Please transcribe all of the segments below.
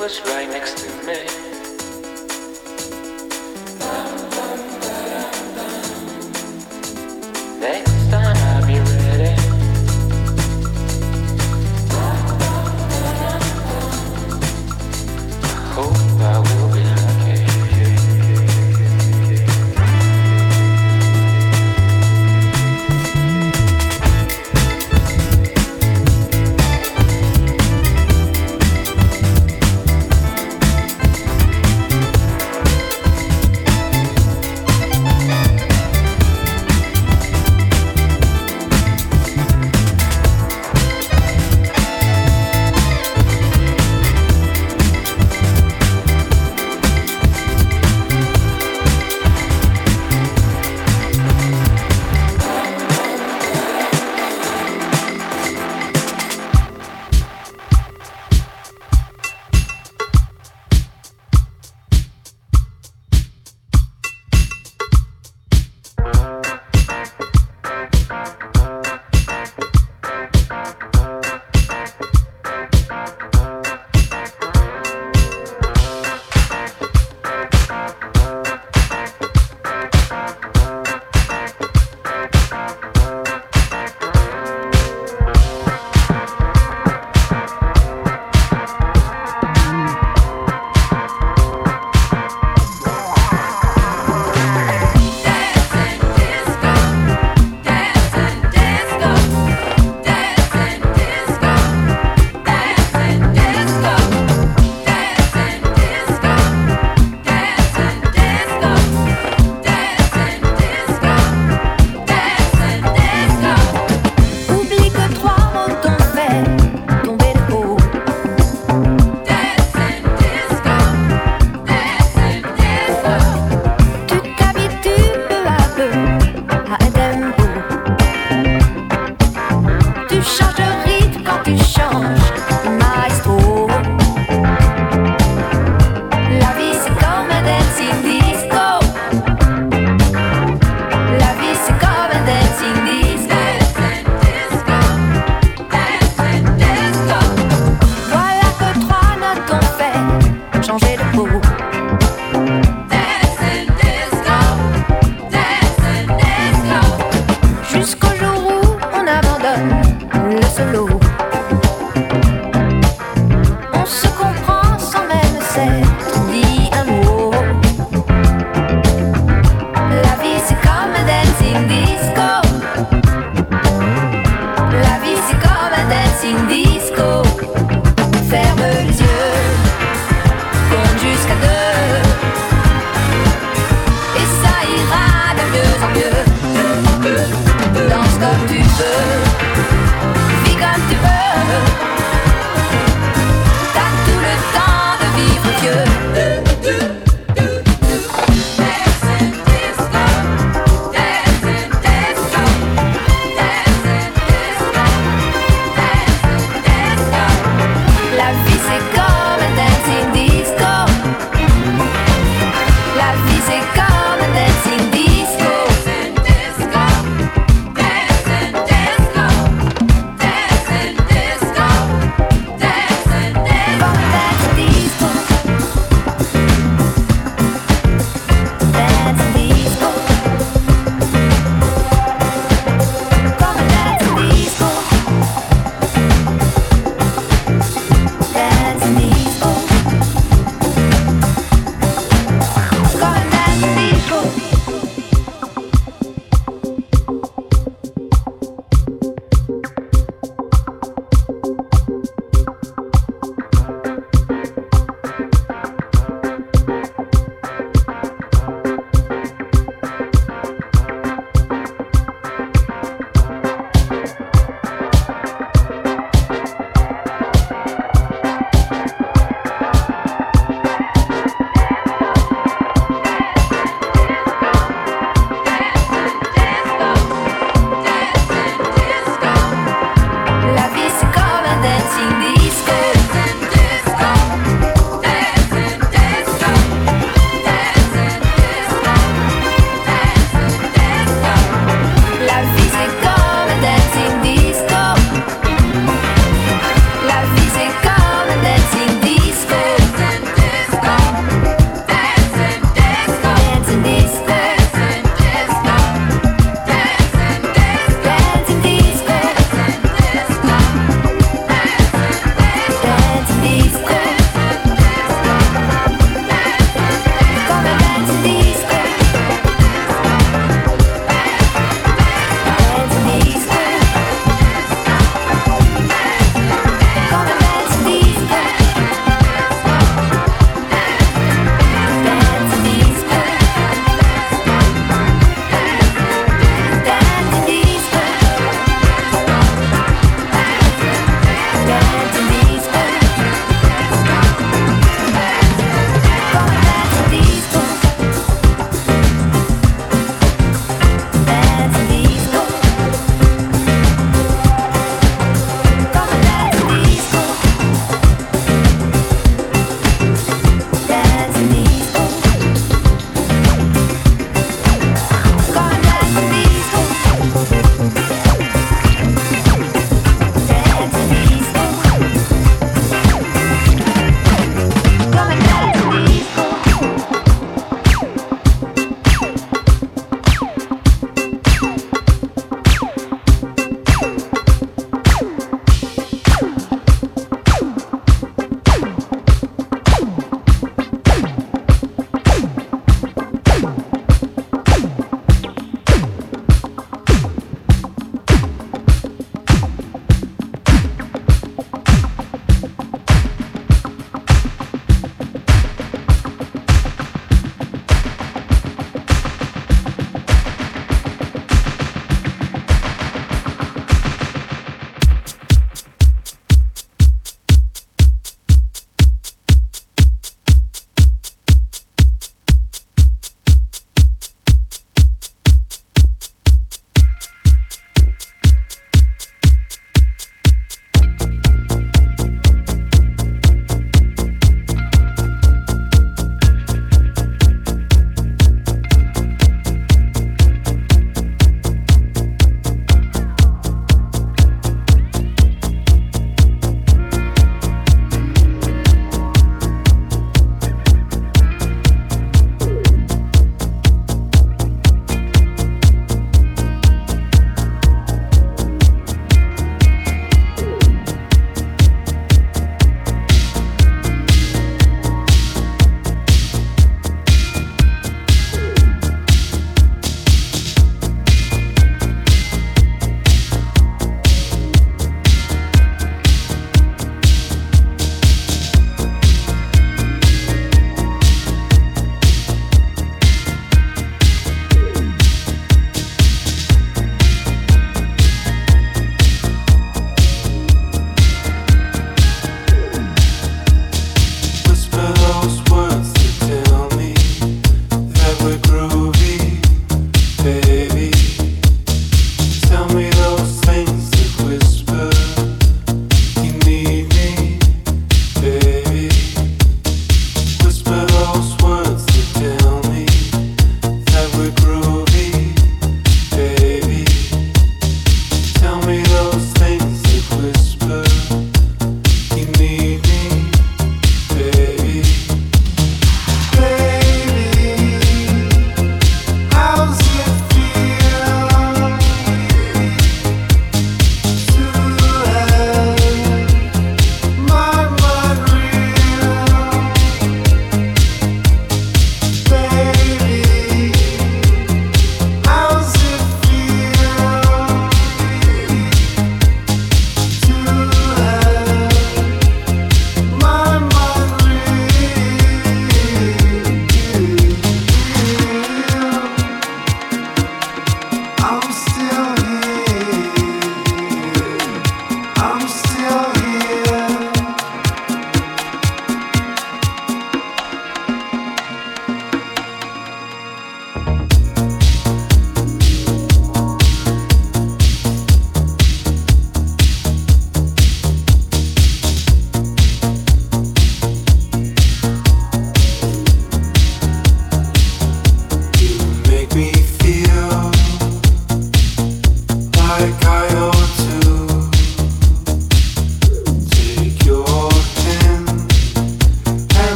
was right next to me.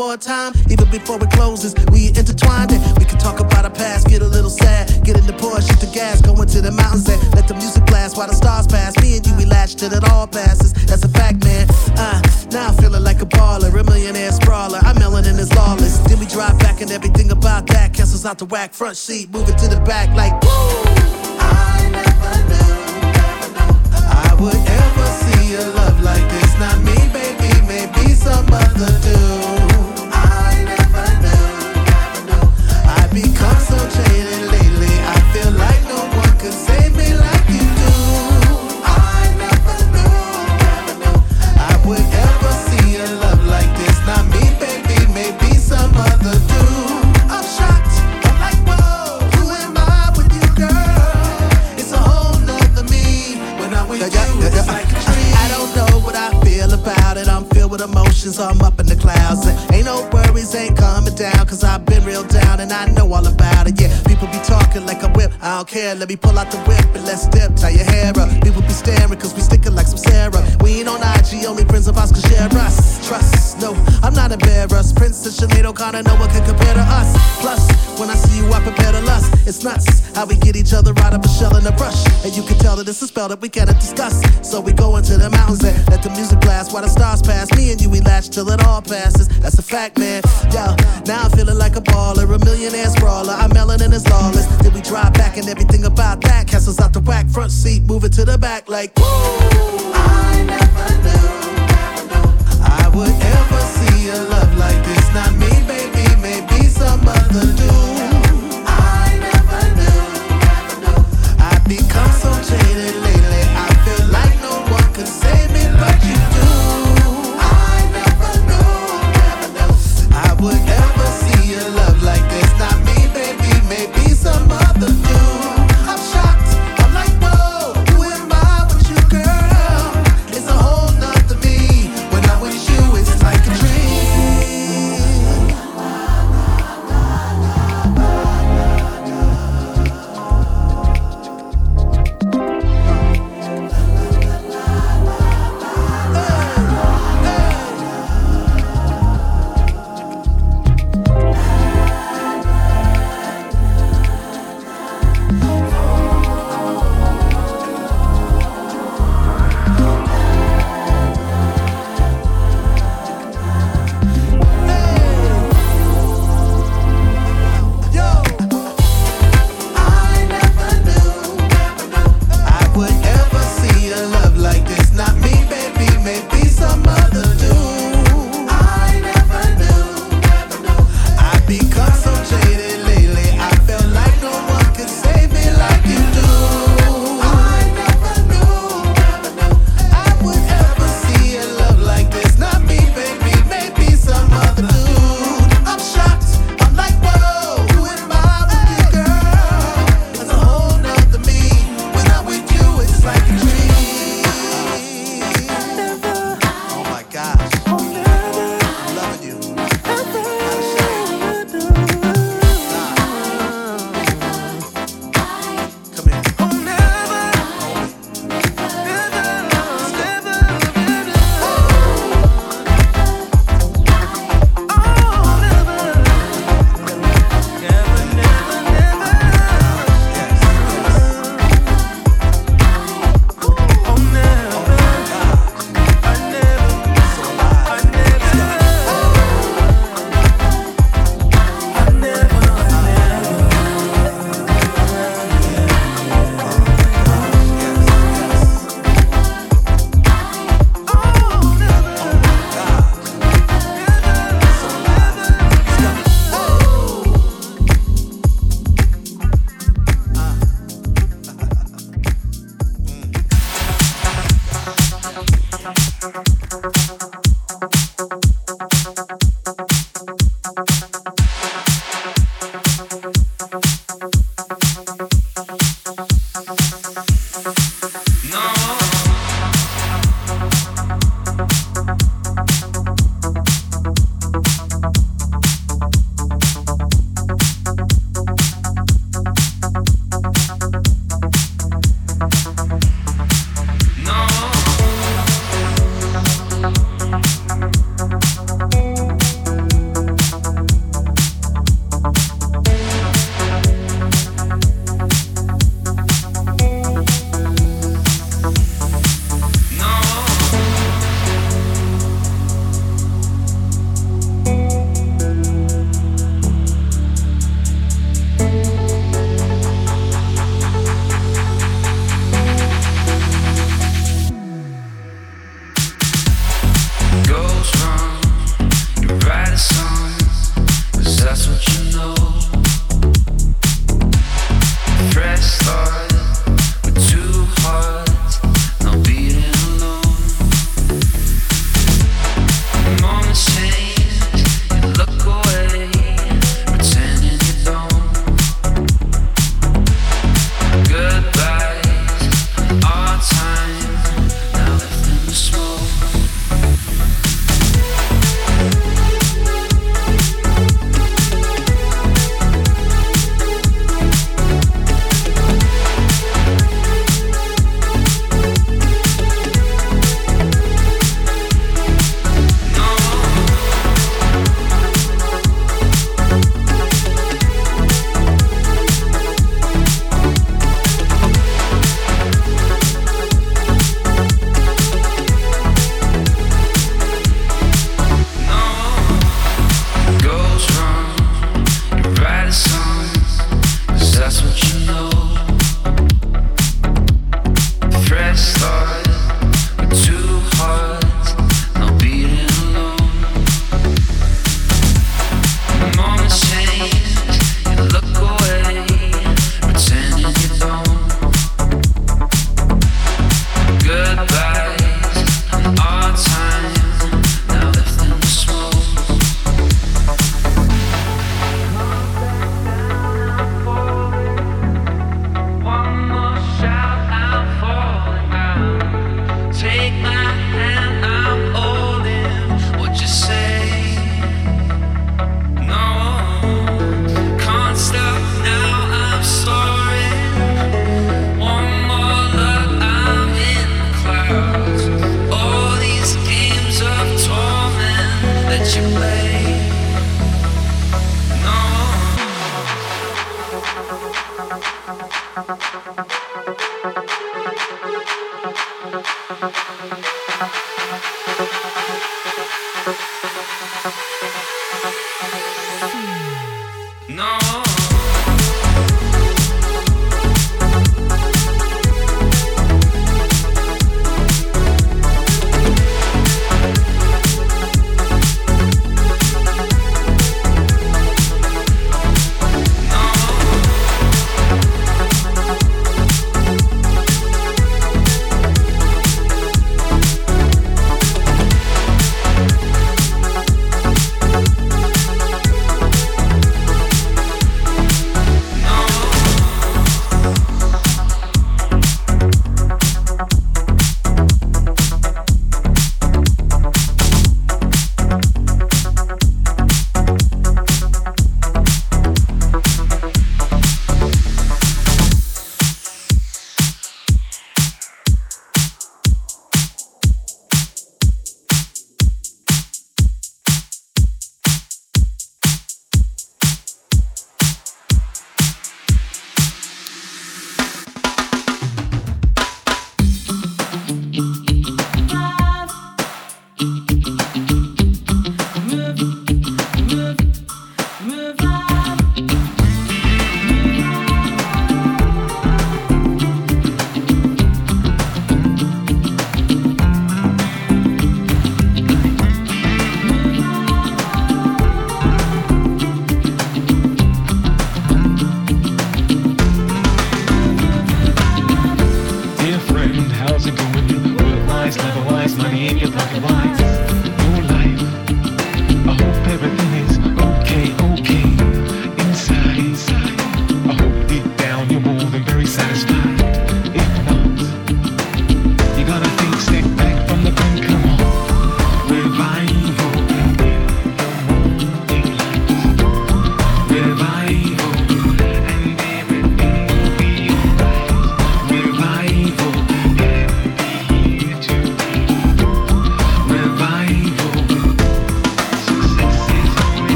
More time. Even before it closes, we intertwined it. We can talk about our past, get a little sad. Get in the Porsche, shoot the gas, go into the mountains and let the music blast while the stars pass. Me and you, we latch till it all passes. That's a fact, man. Uh, now I'm feeling like a baller, a millionaire sprawler. I'm melanin is lawless. Then we drive back and everything about that. Castles out the whack, front seat, moving to the back like. Care. Let me pull out the whip and let's dip. Tie your hair up. People be staring cause we sticking like some Sarah. We ain't on IG, only friends of us can share us. Trust, no, I'm not embarrassed. Princess Sinead O'Connor, no one can compare to us. Plus, when I see you, I prepare to lust. It's nuts how we get each that it's a spell that we cannot discuss. So we go into the mountains and let the music blast while the stars pass. Me and you, we latch till it all passes. That's a fact, man. Yo, now I'm feeling like a baller, a millionaire sprawler. I'm melanin is lawless. Then we drive back and everything about that. Castles out the whack, front seat, moving to the back like. I never knew I would ever see a love like this. Not me, baby, maybe some other dude.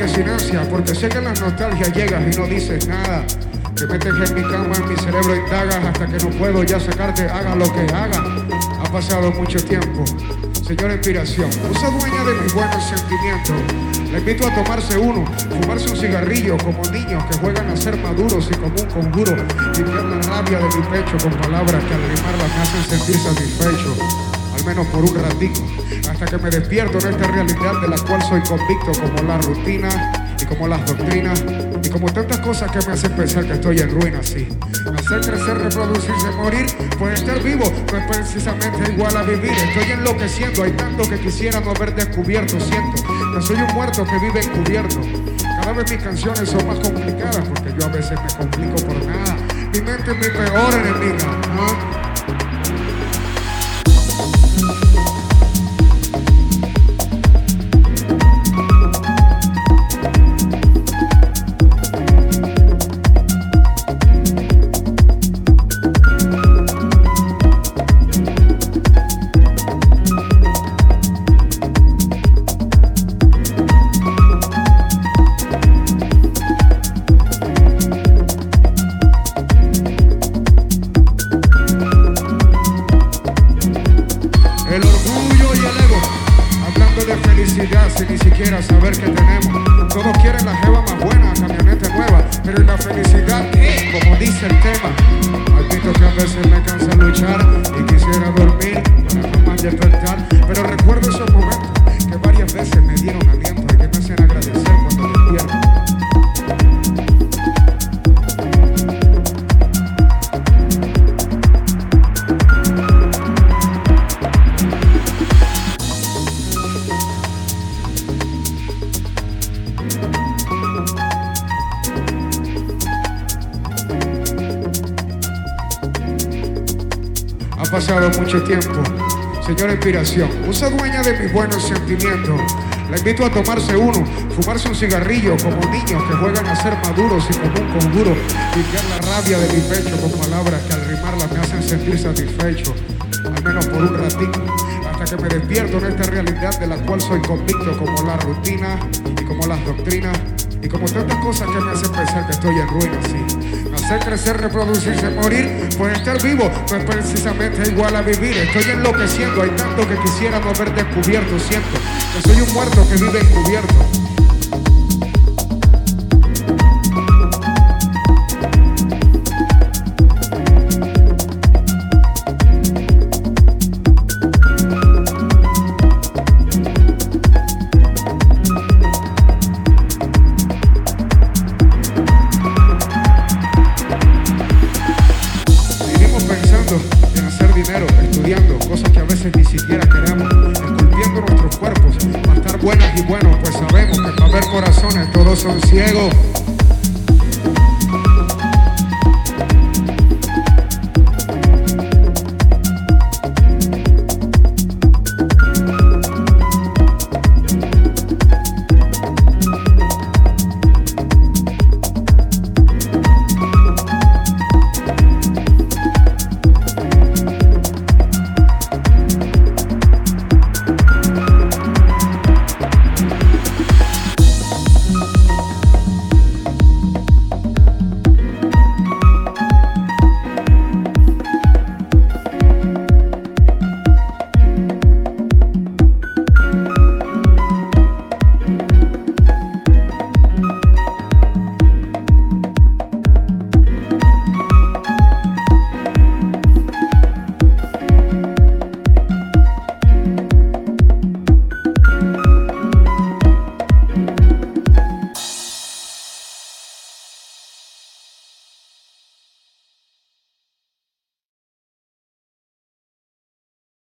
Aunque sin porque sé que en la nostalgia llegas y no dices nada. Te metes en mi cama, en mi cerebro indagas hasta que no puedo ya sacarte, haga lo que haga. Ha pasado mucho tiempo. Señora Inspiración, usa dueña de mis buenos sentimientos. Le invito a tomarse uno, fumarse un cigarrillo como niños que juegan a ser maduros y como un conjuro, limpiar la rabia de mi pecho con palabras que al rimarlas me hacen sentir satisfecho, al menos por un ratico, hasta que me despierto en esta realidad de la cual soy convicto como la rutina y como las doctrinas y como tantas cosas que me hacen pensar que estoy en ruinas, sí. Hacer crecer, reproducirse, morir, pues estar vivo no es precisamente igual a vivir. Estoy enloqueciendo, hay tanto que quisiera no haber descubierto. Siento que soy un muerto que vive encubierto. Cada vez mis canciones son más complicadas porque yo a veces me complico por nada. Mi mente es mi peor enemiga. ¿no? La invito a tomarse uno, fumarse un cigarrillo como niños que juegan a ser maduros y como un conjuro. Limpiar la rabia de mi pecho con palabras que al rimarlas me hacen sentir satisfecho, al menos por un ratito, hasta que me despierto en esta realidad de la cual soy convicto como la rutina y como las doctrinas y como tantas cosas que me hacen pensar que estoy en ruinas, sí. Hacer crecer, reproducirse, morir, pues estar vivo no es precisamente igual a vivir. Estoy enloqueciendo, hay tanto que quisiera no haber descubierto. Siento que soy un muerto que vive encubierto.